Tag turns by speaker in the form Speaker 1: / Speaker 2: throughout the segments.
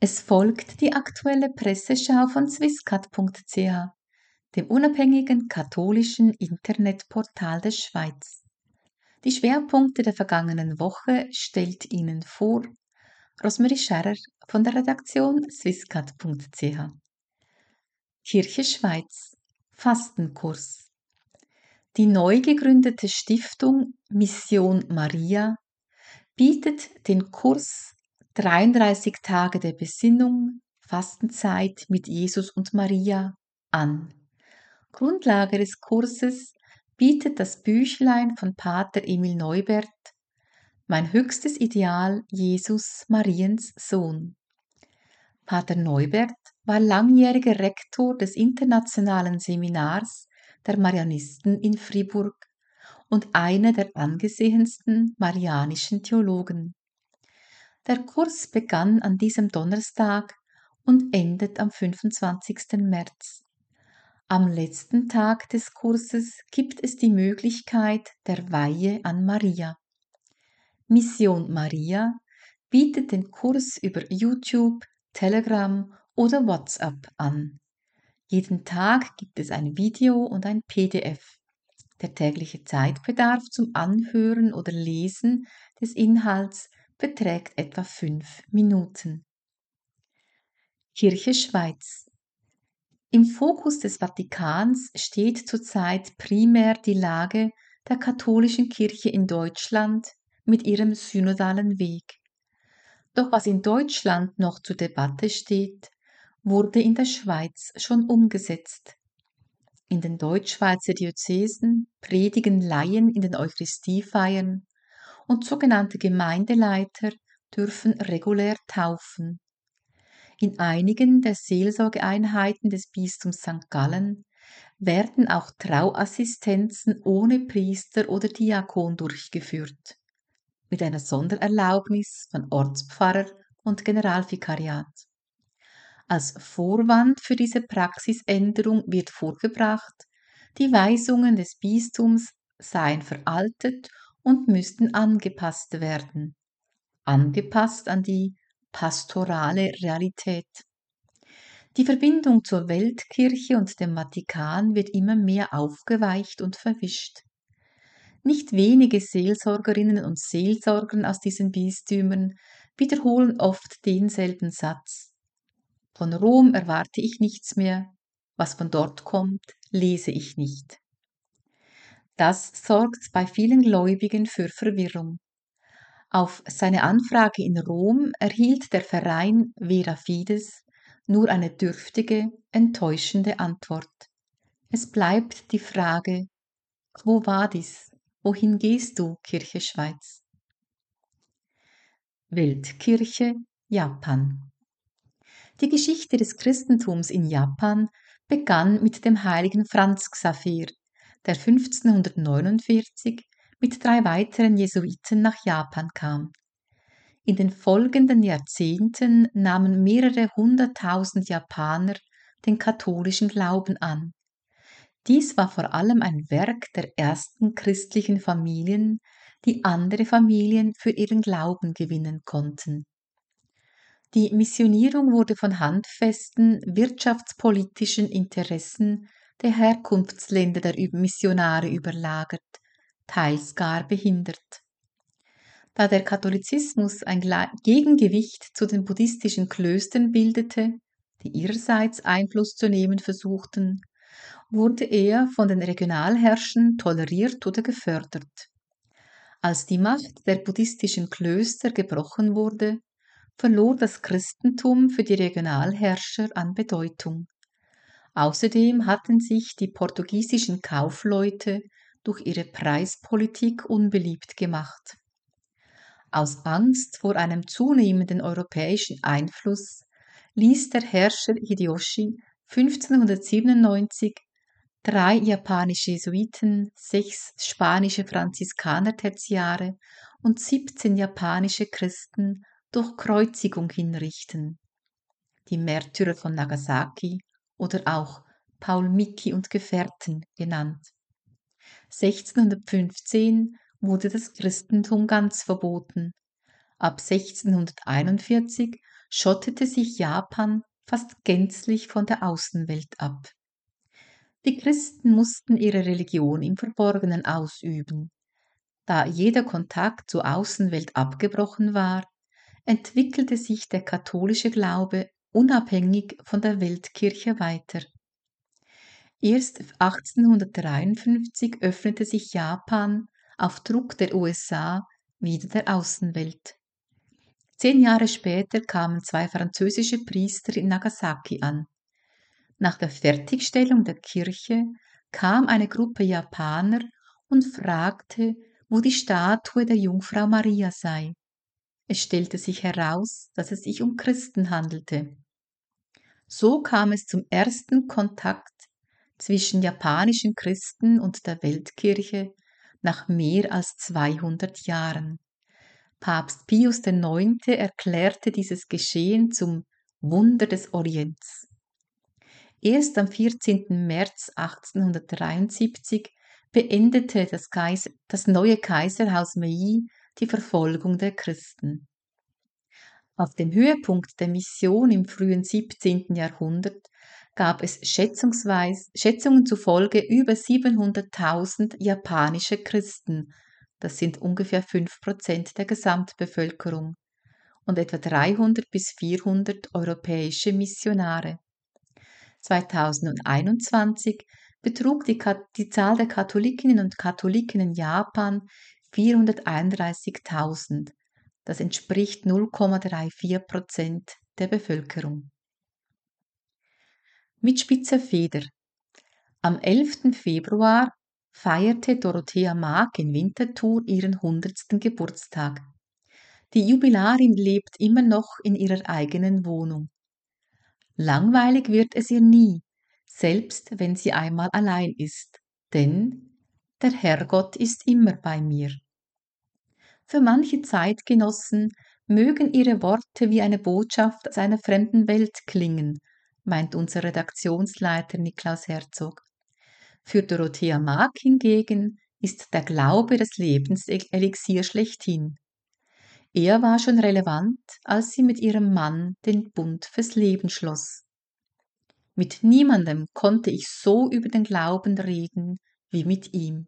Speaker 1: Es folgt die aktuelle Presseschau von swisscat.ch, dem unabhängigen katholischen Internetportal der Schweiz. Die Schwerpunkte der vergangenen Woche stellt Ihnen vor Rosmarie Scherrer von der Redaktion swisscat.ch. Kirche Schweiz Fastenkurs Die neu gegründete Stiftung Mission Maria bietet den Kurs 33 Tage der Besinnung, Fastenzeit mit Jesus und Maria an. Grundlage des Kurses bietet das Büchlein von Pater Emil Neubert Mein höchstes Ideal Jesus Mariens Sohn. Pater Neubert war langjähriger Rektor des internationalen Seminars der Marianisten in Fribourg und einer der angesehensten marianischen Theologen. Der Kurs begann an diesem Donnerstag und endet am 25. März. Am letzten Tag des Kurses gibt es die Möglichkeit der Weihe an Maria. Mission Maria bietet den Kurs über YouTube, Telegram oder WhatsApp an. Jeden Tag gibt es ein Video und ein PDF. Der tägliche Zeitbedarf zum Anhören oder Lesen des Inhalts beträgt etwa fünf Minuten. Kirche Schweiz Im Fokus des Vatikans steht zurzeit primär die Lage der katholischen Kirche in Deutschland mit ihrem synodalen Weg. Doch was in Deutschland noch zur Debatte steht, wurde in der Schweiz schon umgesetzt. In den Deutschschweizer Diözesen predigen Laien in den Eucharistiefeiern und sogenannte Gemeindeleiter dürfen regulär taufen. In einigen der Seelsorgeeinheiten des Bistums St. Gallen werden auch Trauassistenzen ohne Priester oder Diakon durchgeführt, mit einer Sondererlaubnis von Ortspfarrer und Generalvikariat. Als Vorwand für diese Praxisänderung wird vorgebracht, die Weisungen des Bistums seien veraltet und müssten angepasst werden. Angepasst an die pastorale Realität. Die Verbindung zur Weltkirche und dem Vatikan wird immer mehr aufgeweicht und verwischt. Nicht wenige Seelsorgerinnen und Seelsorger aus diesen Bistümern wiederholen oft denselben Satz. Von Rom erwarte ich nichts mehr, was von dort kommt, lese ich nicht. Das sorgt bei vielen Gläubigen für Verwirrung. Auf seine Anfrage in Rom erhielt der Verein Vera Fides nur eine dürftige, enttäuschende Antwort. Es bleibt die Frage, Quo vadis? Wohin gehst du, Kirche Schweiz? Weltkirche Japan Die Geschichte des Christentums in Japan begann mit dem heiligen Franz Xaver, der 1549 mit drei weiteren Jesuiten nach Japan kam. In den folgenden Jahrzehnten nahmen mehrere hunderttausend Japaner den katholischen Glauben an. Dies war vor allem ein Werk der ersten christlichen Familien, die andere Familien für ihren Glauben gewinnen konnten. Die Missionierung wurde von handfesten wirtschaftspolitischen Interessen der Herkunftsländer der Missionare überlagert, teils gar behindert. Da der Katholizismus ein Gegengewicht zu den buddhistischen Klöstern bildete, die ihrerseits Einfluss zu nehmen versuchten, wurde er von den Regionalherrschern toleriert oder gefördert. Als die Macht der buddhistischen Klöster gebrochen wurde, verlor das Christentum für die Regionalherrscher an Bedeutung. Außerdem hatten sich die portugiesischen Kaufleute durch ihre Preispolitik unbeliebt gemacht. Aus Angst vor einem zunehmenden europäischen Einfluss ließ der Herrscher Hideyoshi 1597 drei japanische Jesuiten, sechs spanische Franziskaner-Tertiare und 17 japanische Christen durch Kreuzigung hinrichten. Die Märtyrer von Nagasaki oder auch Paul Micki und Gefährten genannt. 1615 wurde das Christentum ganz verboten. Ab 1641 schottete sich Japan fast gänzlich von der Außenwelt ab. Die Christen mussten ihre Religion im Verborgenen ausüben. Da jeder Kontakt zur Außenwelt abgebrochen war, entwickelte sich der katholische Glaube unabhängig von der Weltkirche weiter. Erst 1853 öffnete sich Japan auf Druck der USA wieder der Außenwelt. Zehn Jahre später kamen zwei französische Priester in Nagasaki an. Nach der Fertigstellung der Kirche kam eine Gruppe Japaner und fragte, wo die Statue der Jungfrau Maria sei. Es stellte sich heraus, dass es sich um Christen handelte. So kam es zum ersten Kontakt zwischen japanischen Christen und der Weltkirche nach mehr als 200 Jahren. Papst Pius IX. erklärte dieses Geschehen zum Wunder des Orients. Erst am 14. März 1873 beendete das, Kaiser, das neue Kaiserhaus Meiji die Verfolgung der Christen. Auf dem Höhepunkt der Mission im frühen 17. Jahrhundert gab es Schätzungen zufolge über 700.000 japanische Christen, das sind ungefähr 5% der Gesamtbevölkerung, und etwa 300 bis 400 europäische Missionare. 2021 betrug die, die Zahl der Katholikinnen und Katholiken in Japan 431.000. Das entspricht 0,34% der Bevölkerung mit spitzer Feder. Am 11. Februar feierte Dorothea Maag in Winterthur ihren 100. Geburtstag. Die Jubilarin lebt immer noch in ihrer eigenen Wohnung. Langweilig wird es ihr nie, selbst wenn sie einmal allein ist, denn der Herrgott ist immer bei mir. Für manche Zeitgenossen mögen ihre Worte wie eine Botschaft aus einer fremden Welt klingen meint unser Redaktionsleiter Niklaus Herzog. Für Dorothea Mark hingegen ist der Glaube das Lebenselixier schlechthin. Er war schon relevant, als sie mit ihrem Mann den Bund fürs Leben schloss. Mit niemandem konnte ich so über den Glauben reden wie mit ihm.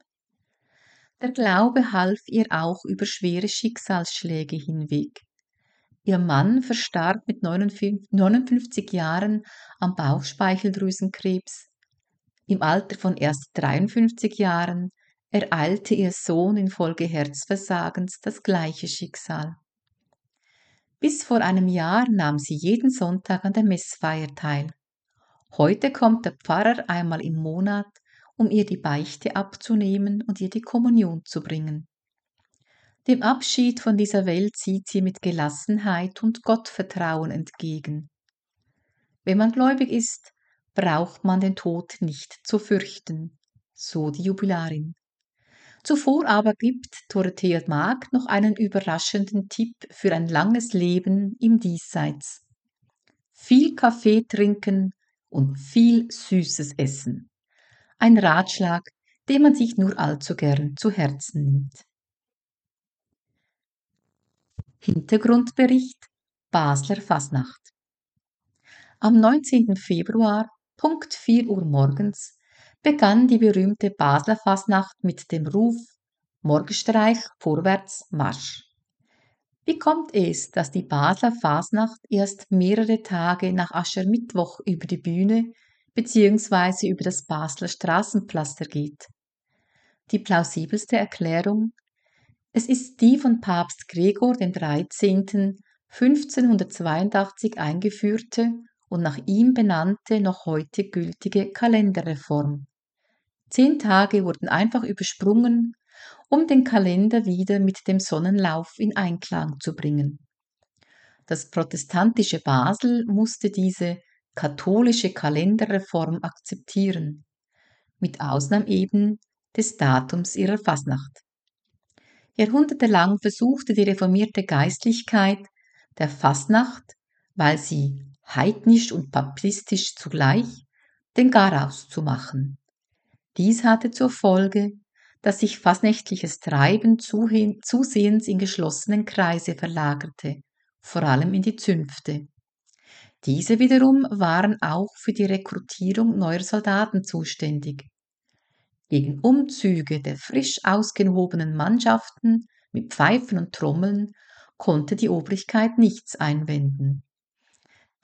Speaker 1: Der Glaube half ihr auch über schwere Schicksalsschläge hinweg. Ihr Mann verstarb mit 59 Jahren am Bauchspeicheldrüsenkrebs. Im Alter von erst 53 Jahren ereilte ihr Sohn infolge Herzversagens das gleiche Schicksal. Bis vor einem Jahr nahm sie jeden Sonntag an der Messfeier teil. Heute kommt der Pfarrer einmal im Monat, um ihr die Beichte abzunehmen und ihr die Kommunion zu bringen. Dem Abschied von dieser Welt sieht sie mit Gelassenheit und Gottvertrauen entgegen. Wenn man gläubig ist, braucht man den Tod nicht zu fürchten, so die Jubilarin. Zuvor aber gibt Dorothea Mag noch einen überraschenden Tipp für ein langes Leben im Diesseits. Viel Kaffee trinken und viel Süßes essen. Ein Ratschlag, den man sich nur allzu gern zu Herzen nimmt. Hintergrundbericht Basler Fasnacht. Am 19. Februar, Punkt 4 Uhr morgens, begann die berühmte Basler Fasnacht mit dem Ruf Morgenstreich vorwärts Marsch. Wie kommt es, dass die Basler Fasnacht erst mehrere Tage nach Aschermittwoch über die Bühne bzw. über das Basler Straßenpflaster geht? Die plausibelste Erklärung es ist die von Papst Gregor XIII. 1582 eingeführte und nach ihm benannte, noch heute gültige Kalenderreform. Zehn Tage wurden einfach übersprungen, um den Kalender wieder mit dem Sonnenlauf in Einklang zu bringen. Das protestantische Basel musste diese katholische Kalenderreform akzeptieren, mit Ausnahme eben des Datums ihrer Fasnacht. Jahrhundertelang versuchte die reformierte Geistlichkeit der Fasnacht, weil sie heidnisch und papistisch zugleich, den Garaus zu machen. Dies hatte zur Folge, dass sich fasnächtliches Treiben zusehends in geschlossenen Kreise verlagerte, vor allem in die Zünfte. Diese wiederum waren auch für die Rekrutierung neuer Soldaten zuständig. Gegen Umzüge der frisch ausgehobenen Mannschaften mit Pfeifen und Trommeln konnte die Obrigkeit nichts einwenden.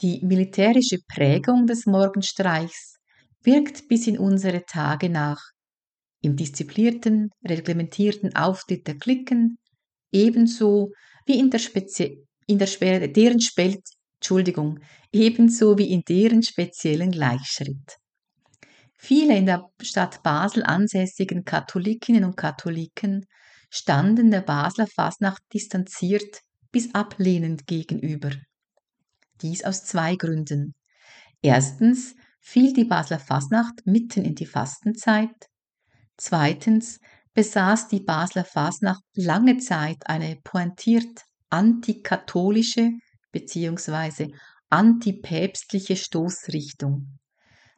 Speaker 1: Die militärische Prägung des Morgenstreichs wirkt bis in unsere Tage nach. Im disziplinierten, reglementierten Auftritt der Klicken, ebenso wie in der, Spezi in der deren Spel Entschuldigung, ebenso wie in deren speziellen Gleichschritt. Viele in der Stadt Basel ansässigen Katholikinnen und Katholiken standen der Basler Fasnacht distanziert bis ablehnend gegenüber. Dies aus zwei Gründen. Erstens fiel die Basler Fasnacht mitten in die Fastenzeit. Zweitens besaß die Basler Fasnacht lange Zeit eine pointiert antikatholische bzw. antipäpstliche Stoßrichtung.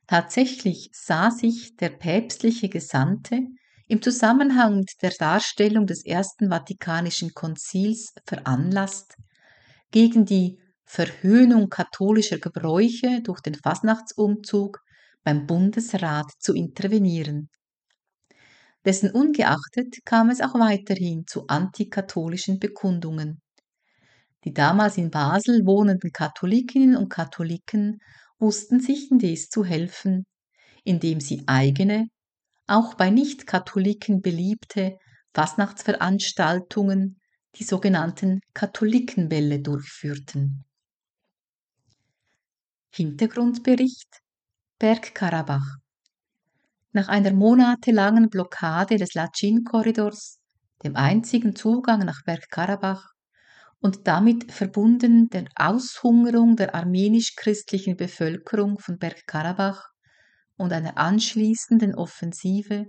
Speaker 1: Tatsächlich sah sich der päpstliche Gesandte im Zusammenhang mit der Darstellung des Ersten Vatikanischen Konzils veranlasst, gegen die Verhöhnung katholischer Gebräuche durch den Fasnachtsumzug beim Bundesrat zu intervenieren. Dessen ungeachtet kam es auch weiterhin zu antikatholischen Bekundungen. Die damals in Basel wohnenden Katholikinnen und Katholiken wussten sich indes zu helfen, indem sie eigene, auch bei Nicht-Katholiken beliebte Fasnachtsveranstaltungen, die sogenannten Katholikenbälle durchführten. Hintergrundbericht Bergkarabach Nach einer monatelangen Blockade des Lachin-Korridors, dem einzigen Zugang nach Bergkarabach, und damit verbunden der Aushungerung der armenisch-christlichen Bevölkerung von Bergkarabach und einer anschließenden Offensive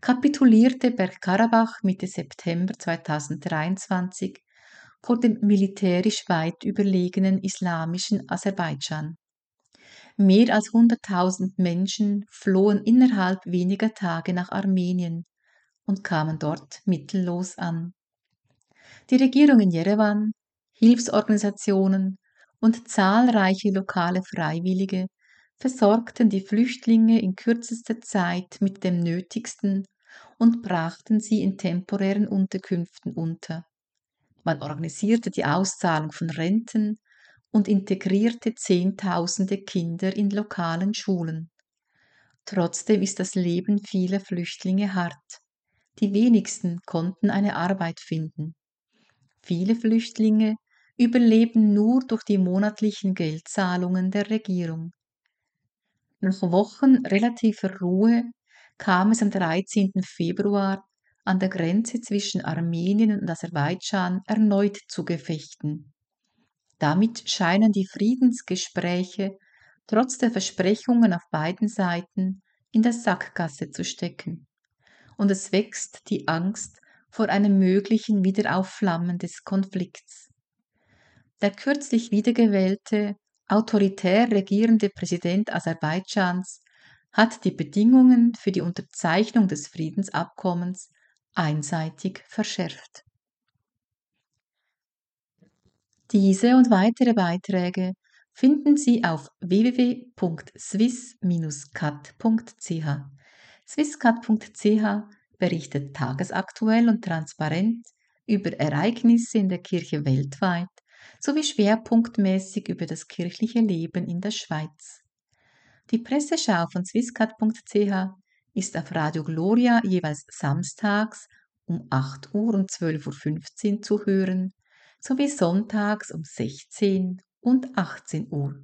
Speaker 1: kapitulierte Bergkarabach Mitte September 2023 vor dem militärisch weit überlegenen islamischen Aserbaidschan. Mehr als 100.000 Menschen flohen innerhalb weniger Tage nach Armenien und kamen dort mittellos an. Die Regierung in Jerewan, Hilfsorganisationen und zahlreiche lokale Freiwillige versorgten die Flüchtlinge in kürzester Zeit mit dem Nötigsten und brachten sie in temporären Unterkünften unter. Man organisierte die Auszahlung von Renten und integrierte Zehntausende Kinder in lokalen Schulen. Trotzdem ist das Leben vieler Flüchtlinge hart. Die wenigsten konnten eine Arbeit finden. Viele Flüchtlinge überleben nur durch die monatlichen Geldzahlungen der Regierung. Nach Wochen relativer Ruhe kam es am 13. Februar an der Grenze zwischen Armenien und Aserbaidschan erneut zu Gefechten. Damit scheinen die Friedensgespräche trotz der Versprechungen auf beiden Seiten in der Sackgasse zu stecken. Und es wächst die Angst vor einem möglichen Wiederaufflammen des Konflikts. Der kürzlich wiedergewählte, autoritär regierende Präsident Aserbaidschans hat die Bedingungen für die Unterzeichnung des Friedensabkommens einseitig verschärft. Diese und weitere Beiträge finden Sie auf www.swiss-cat.ch. Swisscat.ch berichtet tagesaktuell und transparent über Ereignisse in der Kirche weltweit sowie schwerpunktmäßig über das kirchliche Leben in der Schweiz. Die Presseschau von swisscat.ch ist auf Radio Gloria jeweils samstags um 8 Uhr und 12.15 Uhr zu hören, sowie sonntags um 16 und 18 Uhr.